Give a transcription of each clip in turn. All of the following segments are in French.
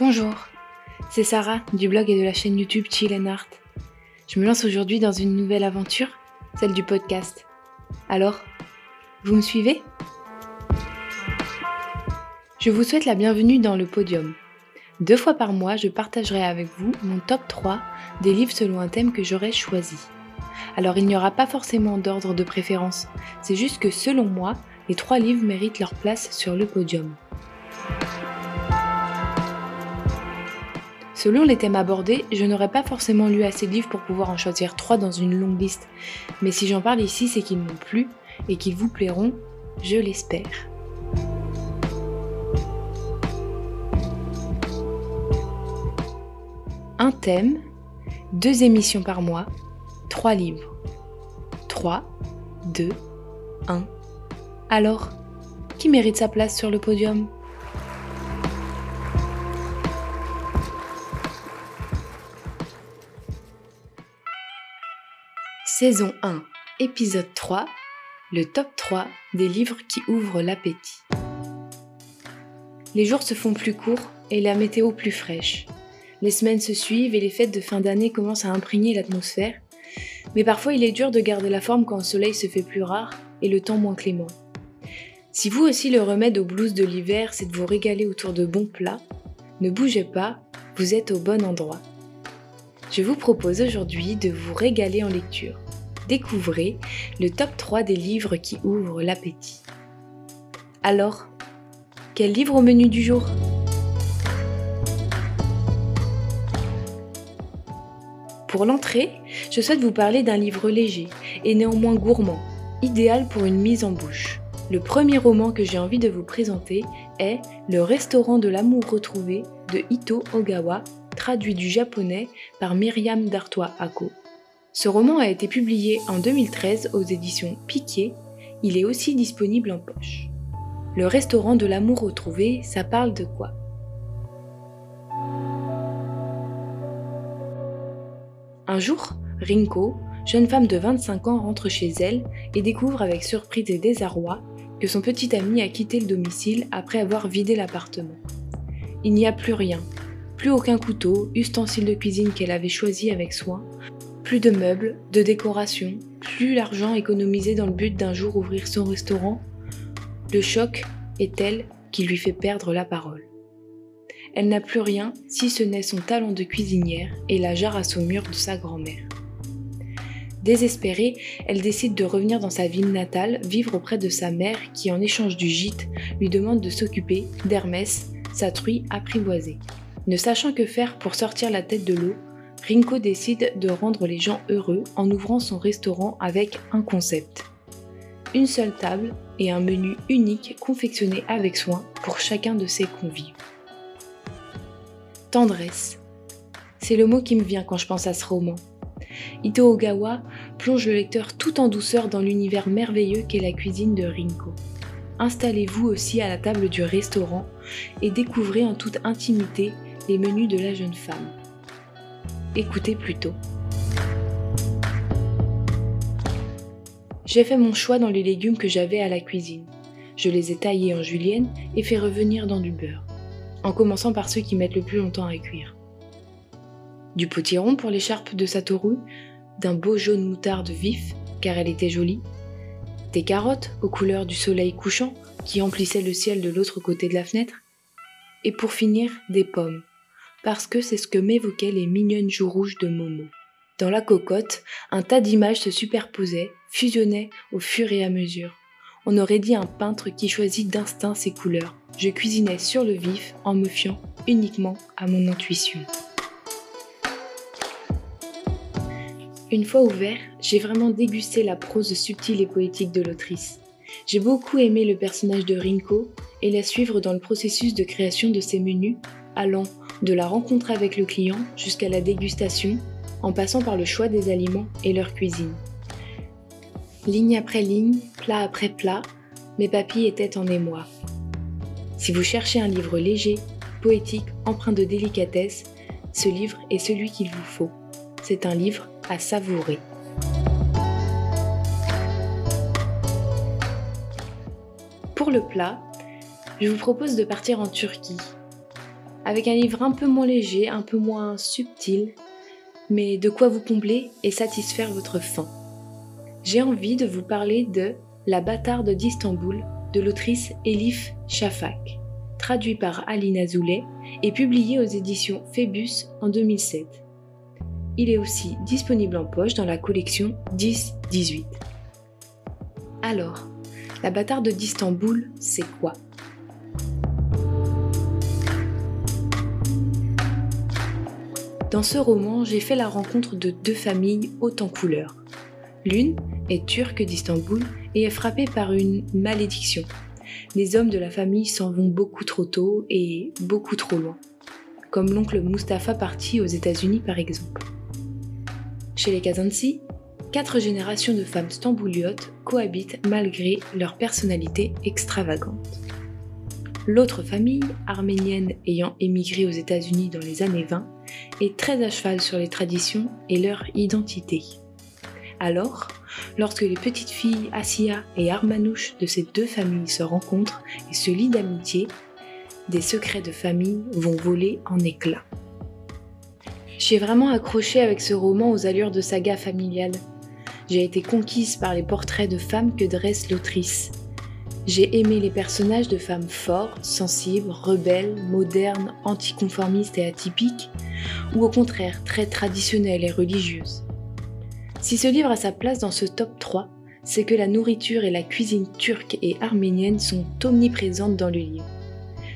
Bonjour, c'est Sarah du blog et de la chaîne YouTube Chill and Art. Je me lance aujourd'hui dans une nouvelle aventure, celle du podcast. Alors, vous me suivez? Je vous souhaite la bienvenue dans le podium. Deux fois par mois, je partagerai avec vous mon top 3 des livres selon un thème que j'aurai choisi. Alors il n'y aura pas forcément d'ordre de préférence, c'est juste que selon moi, les trois livres méritent leur place sur le podium. Selon les thèmes abordés, je n'aurais pas forcément lu assez de livres pour pouvoir en choisir trois dans une longue liste, mais si j'en parle ici, c'est qu'ils m'ont plu et qu'ils vous plairont, je l'espère. Un thème, deux émissions par mois, trois livres. 3, 2, 1. Alors, qui mérite sa place sur le podium? Saison 1, épisode 3, le top 3 des livres qui ouvrent l'appétit. Les jours se font plus courts et la météo plus fraîche. Les semaines se suivent et les fêtes de fin d'année commencent à imprégner l'atmosphère. Mais parfois il est dur de garder la forme quand le soleil se fait plus rare et le temps moins clément. Si vous aussi le remède aux blues de l'hiver c'est de vous régaler autour de bons plats, ne bougez pas, vous êtes au bon endroit. Je vous propose aujourd'hui de vous régaler en lecture découvrez le top 3 des livres qui ouvrent l'appétit. Alors, quel livre au menu du jour? Pour l'entrée, je souhaite vous parler d'un livre léger et néanmoins gourmand, idéal pour une mise en bouche. Le premier roman que j'ai envie de vous présenter est Le restaurant de l'amour retrouvé de Ito Ogawa, traduit du japonais par Myriam Dartois Ako. Ce roman a été publié en 2013 aux éditions Piquet. Il est aussi disponible en poche. Le restaurant de l'amour retrouvé, ça parle de quoi? Un jour, Rinko, jeune femme de 25 ans, rentre chez elle et découvre avec surprise et désarroi que son petit ami a quitté le domicile après avoir vidé l'appartement. Il n'y a plus rien, plus aucun couteau, ustensile de cuisine qu'elle avait choisi avec soin, plus de meubles, de décorations, plus l'argent économisé dans le but d'un jour ouvrir son restaurant. Le choc est tel qu'il lui fait perdre la parole. Elle n'a plus rien si ce n'est son talent de cuisinière et la jarre à saumure de sa grand-mère. Désespérée, elle décide de revenir dans sa ville natale, vivre auprès de sa mère qui, en échange du gîte, lui demande de s'occuper d'Hermès, sa truie apprivoisée. Ne sachant que faire pour sortir la tête de l'eau, Rinko décide de rendre les gens heureux en ouvrant son restaurant avec un concept. Une seule table et un menu unique confectionné avec soin pour chacun de ses convives. Tendresse. C'est le mot qui me vient quand je pense à ce roman. Ito Ogawa plonge le lecteur tout en douceur dans l'univers merveilleux qu'est la cuisine de Rinko. Installez-vous aussi à la table du restaurant et découvrez en toute intimité les menus de la jeune femme écoutez plutôt. J'ai fait mon choix dans les légumes que j'avais à la cuisine. Je les ai taillés en julienne et fait revenir dans du beurre, en commençant par ceux qui mettent le plus longtemps à cuire. Du potiron pour l'écharpe de Satoru, d'un beau jaune moutarde vif, car elle était jolie, des carottes aux couleurs du soleil couchant qui emplissaient le ciel de l'autre côté de la fenêtre, et pour finir des pommes, parce que c'est ce que m'évoquaient les mignonnes joues rouges de Momo. Dans la cocotte, un tas d'images se superposaient, fusionnaient au fur et à mesure. On aurait dit un peintre qui choisit d'instinct ses couleurs. Je cuisinais sur le vif en me fiant uniquement à mon intuition. Une fois ouvert, j'ai vraiment dégusté la prose subtile et poétique de l'autrice. J'ai beaucoup aimé le personnage de Rinko et la suivre dans le processus de création de ses menus, allant de la rencontre avec le client jusqu'à la dégustation, en passant par le choix des aliments et leur cuisine. Ligne après ligne, plat après plat, mes papilles étaient en émoi. Si vous cherchez un livre léger, poétique, empreint de délicatesse, ce livre est celui qu'il vous faut. C'est un livre à savourer. Pour le plat, je vous propose de partir en Turquie avec un livre un peu moins léger, un peu moins subtil, mais de quoi vous combler et satisfaire votre faim. J'ai envie de vous parler de La bâtarde d'Istanbul de l'autrice Elif Shafak, traduit par Alina Zoulay et publié aux éditions Phébus en 2007. Il est aussi disponible en poche dans la collection 10-18. Alors, la bâtarde d'Istanbul, c'est quoi? Dans ce roman, j'ai fait la rencontre de deux familles hautes en couleurs. L'une est turque d'Istanbul et est frappée par une malédiction. Les hommes de la famille s'en vont beaucoup trop tôt et beaucoup trop loin, comme l'oncle Mustapha parti aux États-Unis par exemple. Chez les Kazansi, quatre générations de femmes stambouliotes cohabitent malgré leur personnalité extravagante. L'autre famille, arménienne ayant émigré aux États-Unis dans les années 20, est très à cheval sur les traditions et leur identité. Alors, lorsque les petites filles Assia et Armanouche de ces deux familles se rencontrent et se lient d'amitié, des secrets de famille vont voler en éclats. J'ai vraiment accroché avec ce roman aux allures de saga familiale. J'ai été conquise par les portraits de femmes que dresse l'autrice. J'ai aimé les personnages de femmes fortes, sensibles, rebelles, modernes, anticonformistes et atypiques, ou au contraire très traditionnelles et religieuses. Si ce livre a sa place dans ce top 3, c'est que la nourriture et la cuisine turque et arménienne sont omniprésentes dans le livre.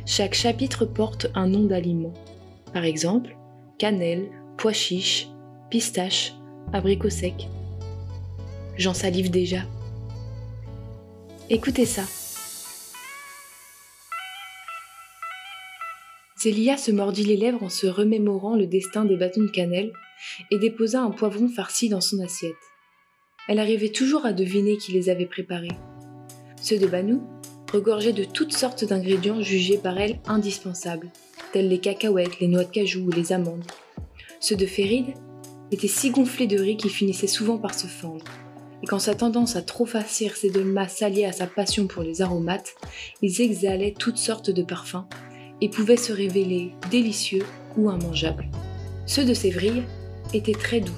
Chaque chapitre porte un nom d'aliment. Par exemple, cannelle, pois chiche, pistache, abricot sec. J'en salive déjà. Écoutez ça. Célia se mordit les lèvres en se remémorant le destin des bâtons de cannelle et déposa un poivron farci dans son assiette. Elle arrivait toujours à deviner qui les avait préparés. Ceux de Banou regorgeaient de toutes sortes d'ingrédients jugés par elle indispensables, tels les cacahuètes, les noix de cajou ou les amandes. Ceux de Féride étaient si gonflés de riz qu'ils finissaient souvent par se fendre. Et quand sa tendance à trop farcir ses dolmas s'alliait à sa passion pour les aromates, ils exhalaient toutes sortes de parfums et pouvaient se révéler délicieux ou immangeables. Ceux de Sévry était très doux,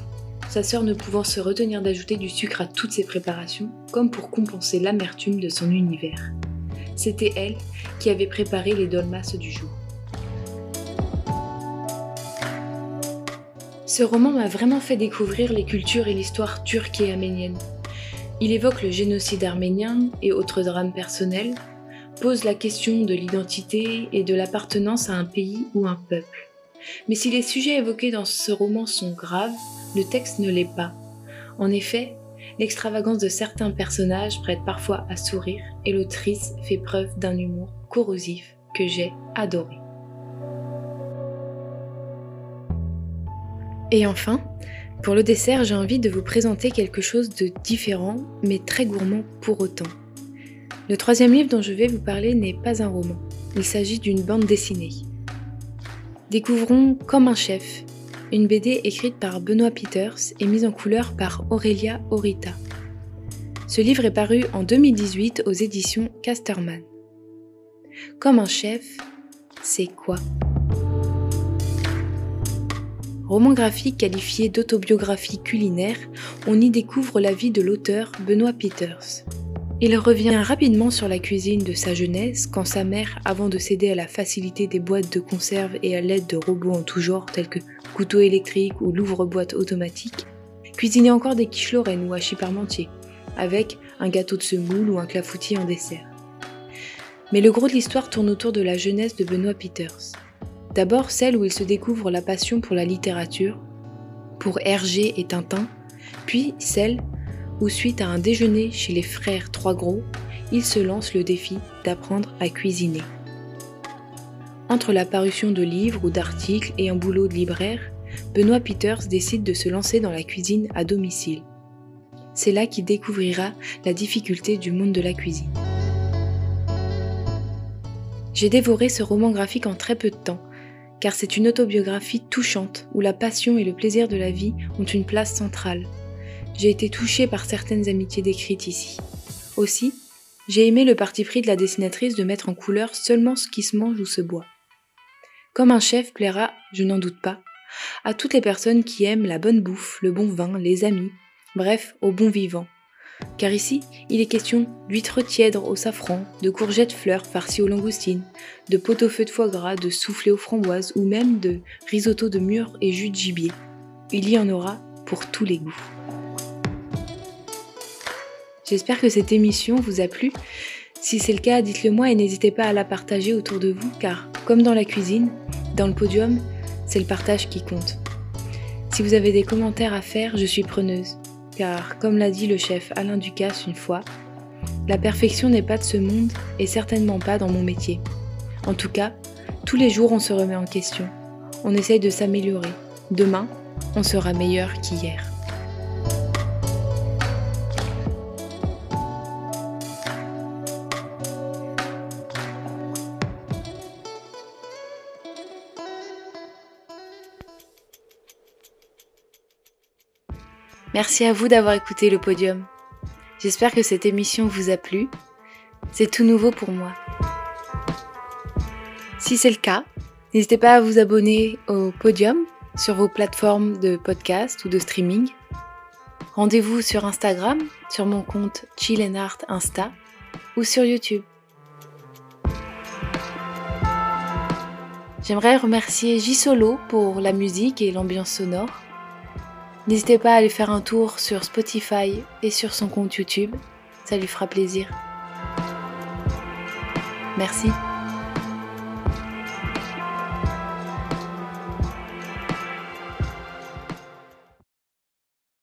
sa sœur ne pouvant se retenir d'ajouter du sucre à toutes ses préparations, comme pour compenser l'amertume de son univers. C'était elle qui avait préparé les dolmas du jour. Ce roman m'a vraiment fait découvrir les cultures et l'histoire turque et arménienne. Il évoque le génocide arménien et autres drames personnels, pose la question de l'identité et de l'appartenance à un pays ou un peuple. Mais si les sujets évoqués dans ce roman sont graves, le texte ne l'est pas. En effet, l'extravagance de certains personnages prête parfois à sourire et l'autrice fait preuve d'un humour corrosif que j'ai adoré. Et enfin, pour le dessert, j'ai envie de vous présenter quelque chose de différent, mais très gourmand pour autant. Le troisième livre dont je vais vous parler n'est pas un roman, il s'agit d'une bande dessinée. Découvrons Comme un chef, une BD écrite par Benoît Peters et mise en couleur par Aurélia Orita. Ce livre est paru en 2018 aux éditions Casterman. Comme un chef, c'est quoi? Roman graphique qualifié d'autobiographie culinaire, on y découvre la vie de l'auteur Benoît Peters. Il revient rapidement sur la cuisine de sa jeunesse quand sa mère, avant de céder à la facilité des boîtes de conserve et à l'aide de robots en tout genre tels que couteau électrique ou l'ouvre-boîte automatique, cuisinait encore des quiches lorraines ou hachis parmentier, avec un gâteau de semoule ou un clafoutis en dessert. Mais le gros de l'histoire tourne autour de la jeunesse de Benoît Peters. D'abord celle où il se découvre la passion pour la littérature, pour Hergé et Tintin, puis celle où suite à un déjeuner chez les frères Trois Gros, il se lance le défi d'apprendre à cuisiner. Entre la parution de livres ou d'articles et un boulot de libraire, Benoît Peters décide de se lancer dans la cuisine à domicile. C'est là qu'il découvrira la difficulté du monde de la cuisine. J'ai dévoré ce roman graphique en très peu de temps, car c'est une autobiographie touchante où la passion et le plaisir de la vie ont une place centrale j'ai été touchée par certaines amitiés décrites ici. Aussi, j'ai aimé le parti pris de la dessinatrice de mettre en couleur seulement ce qui se mange ou se boit. Comme un chef plaira, je n'en doute pas, à toutes les personnes qui aiment la bonne bouffe, le bon vin, les amis, bref, au bon vivant. Car ici, il est question d'huîtres tièdres au safran, de courgettes fleurs farcies aux langoustines, de pot-au-feu de foie gras, de soufflé aux framboises ou même de risotto de mûres et jus de gibier. Il y en aura pour tous les goûts. J'espère que cette émission vous a plu. Si c'est le cas, dites-le moi et n'hésitez pas à la partager autour de vous car, comme dans la cuisine, dans le podium, c'est le partage qui compte. Si vous avez des commentaires à faire, je suis preneuse, car comme l'a dit le chef Alain Ducasse une fois, la perfection n'est pas de ce monde et certainement pas dans mon métier. En tout cas, tous les jours on se remet en question, on essaye de s'améliorer. Demain, on sera meilleur qu'hier. Merci à vous d'avoir écouté le podium. J'espère que cette émission vous a plu. C'est tout nouveau pour moi. Si c'est le cas, n'hésitez pas à vous abonner au podium sur vos plateformes de podcast ou de streaming. Rendez-vous sur Instagram, sur mon compte Chill Art Insta ou sur YouTube. J'aimerais remercier J Solo pour la musique et l'ambiance sonore. N'hésitez pas à aller faire un tour sur Spotify et sur son compte YouTube, ça lui fera plaisir. Merci.